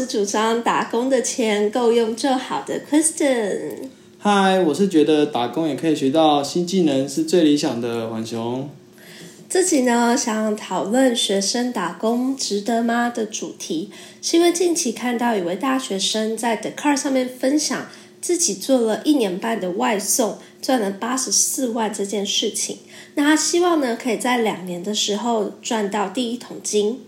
是主张打工的钱够用就好的 Kristen。嗨，我是觉得打工也可以学到新技能是最理想的晚雄。这集呢，想讨论学生打工值得吗的主题，是因为近期看到一位大学生在 The Car 上面分享自己做了一年半的外送，赚了八十四万这件事情。那他希望呢，可以在两年的时候赚到第一桶金。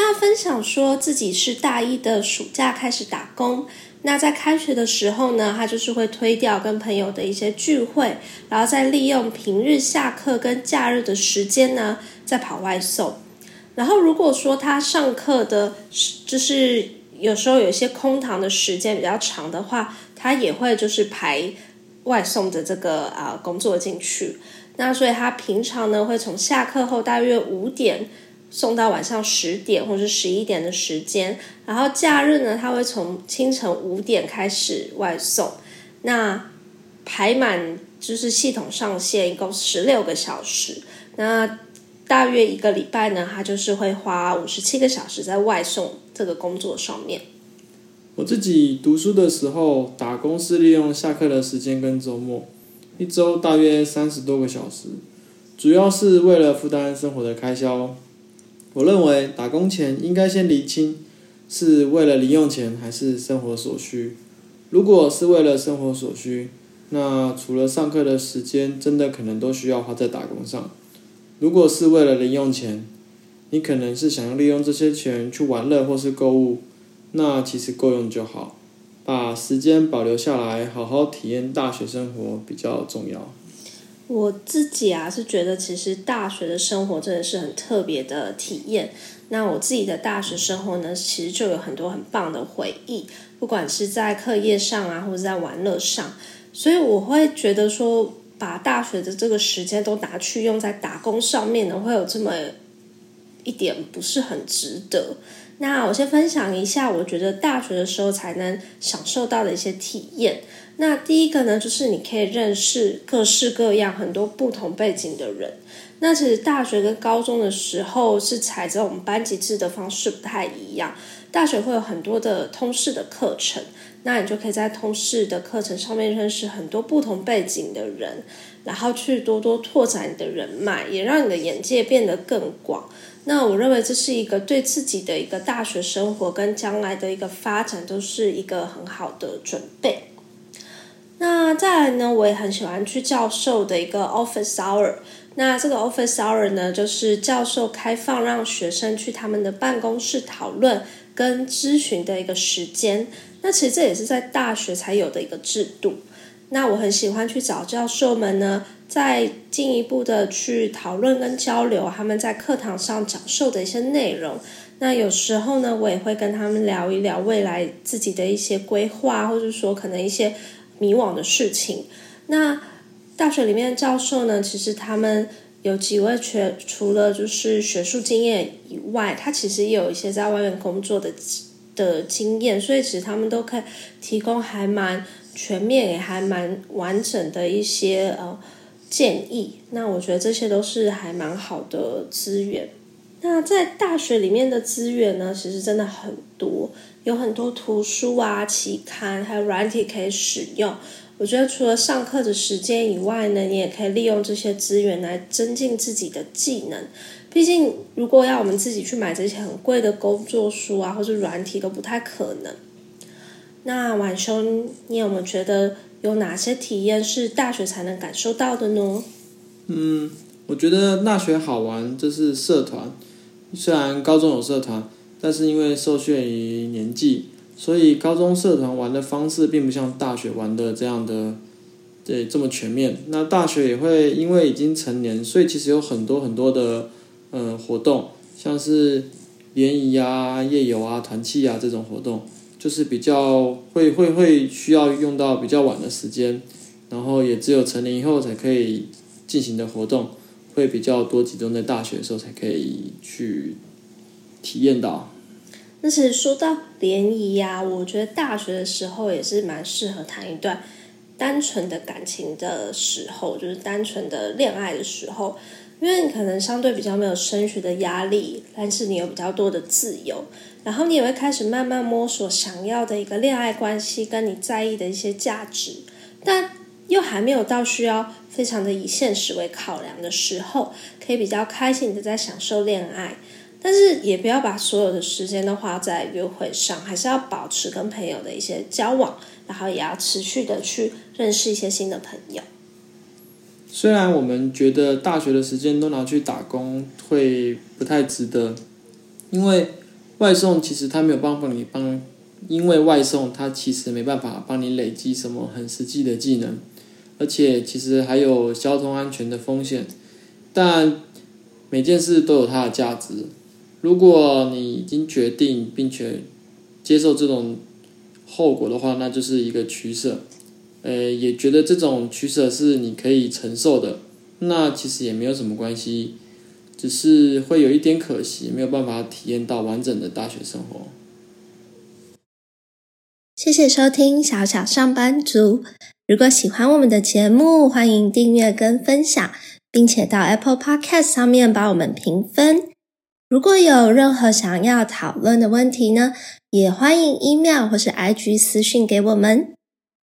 那分享说自己是大一的暑假开始打工，那在开学的时候呢，他就是会推掉跟朋友的一些聚会，然后再利用平日下课跟假日的时间呢，再跑外送。然后如果说他上课的，就是有时候有一些空堂的时间比较长的话，他也会就是排外送的这个啊工作进去。那所以他平常呢，会从下课后大约五点。送到晚上十点或者十一点的时间，然后假日呢，他会从清晨五点开始外送，那排满就是系统上线，一共十六个小时，那大约一个礼拜呢，他就是会花五十七个小时在外送这个工作上面。我自己读书的时候，打工是利用下课的时间跟周末，一周大约三十多个小时，主要是为了负担生活的开销。我认为打工前应该先厘清是为了零用钱还是生活所需。如果是为了生活所需，那除了上课的时间，真的可能都需要花在打工上。如果是为了零用钱，你可能是想要利用这些钱去玩乐或是购物，那其实够用就好。把时间保留下来，好好体验大学生活比较重要。我自己啊是觉得，其实大学的生活真的是很特别的体验。那我自己的大学生活呢，其实就有很多很棒的回忆，不管是在课业上啊，或者在玩乐上。所以我会觉得说，把大学的这个时间都拿去用在打工上面呢，会有这么一点不是很值得。那我先分享一下，我觉得大学的时候才能享受到的一些体验。那第一个呢，就是你可以认识各式各样、很多不同背景的人。那其实大学跟高中的时候是采这种班级制的方式不太一样。大学会有很多的通识的课程，那你就可以在通识的课程上面认识很多不同背景的人，然后去多多拓展你的人脉，也让你的眼界变得更广。那我认为这是一个对自己的一个大学生活跟将来的一个发展都是一个很好的准备。那再来呢，我也很喜欢去教授的一个 office hour。那这个 office hour 呢，就是教授开放让学生去他们的办公室讨论跟咨询的一个时间。那其实这也是在大学才有的一个制度。那我很喜欢去找教授们呢，再进一步的去讨论跟交流他们在课堂上讲授的一些内容。那有时候呢，我也会跟他们聊一聊未来自己的一些规划，或者说可能一些。迷惘的事情。那大学里面的教授呢？其实他们有几位，学除了就是学术经验以外，他其实也有一些在外面工作的的经验，所以其实他们都可以提供还蛮全面也还蛮完整的一些呃建议。那我觉得这些都是还蛮好的资源。那在大学里面的资源呢，其实真的很多。有很多图书啊、期刊，还有软体可以使用。我觉得除了上课的时间以外呢，你也可以利用这些资源来增进自己的技能。毕竟，如果要我们自己去买这些很贵的工作书啊，或者软体都不太可能。那晚兄，你有没有觉得有哪些体验是大学才能感受到的呢？嗯，我觉得大学好玩，这是社团。虽然高中有社团。但是因为受限于年纪，所以高中社团玩的方式并不像大学玩的这样的，对这么全面。那大学也会因为已经成年，所以其实有很多很多的呃活动，像是联谊啊、夜游啊、团契啊这种活动，就是比较会会会需要用到比较晚的时间，然后也只有成年以后才可以进行的活动，会比较多集中在大学的时候才可以去体验到。那其实说到联谊呀，我觉得大学的时候也是蛮适合谈一段单纯的感情的时候，就是单纯的恋爱的时候。因为你可能相对比较没有升学的压力，但是你有比较多的自由，然后你也会开始慢慢摸索想要的一个恋爱关系，跟你在意的一些价值，但又还没有到需要非常的以现实为考量的时候，可以比较开心的在享受恋爱，但是也不要把所有的时间都花在约会上，还是要保持跟朋友的一些交往，然后也要持续的去认识一些新的朋友。虽然我们觉得大学的时间都拿去打工会不太值得，因为外送其实它没有办法你帮，因为外送它其实没办法帮你累积什么很实际的技能，而且其实还有交通安全的风险。但每件事都有它的价值，如果你已经决定并且接受这种后果的话，那就是一个取舍。呃，也觉得这种取舍是你可以承受的，那其实也没有什么关系，只是会有一点可惜，没有办法体验到完整的大学生活。谢谢收听小小上班族，如果喜欢我们的节目，欢迎订阅跟分享，并且到 Apple Podcast 上面帮我们评分。如果有任何想要讨论的问题呢，也欢迎 email 或是 IG 私讯给我们。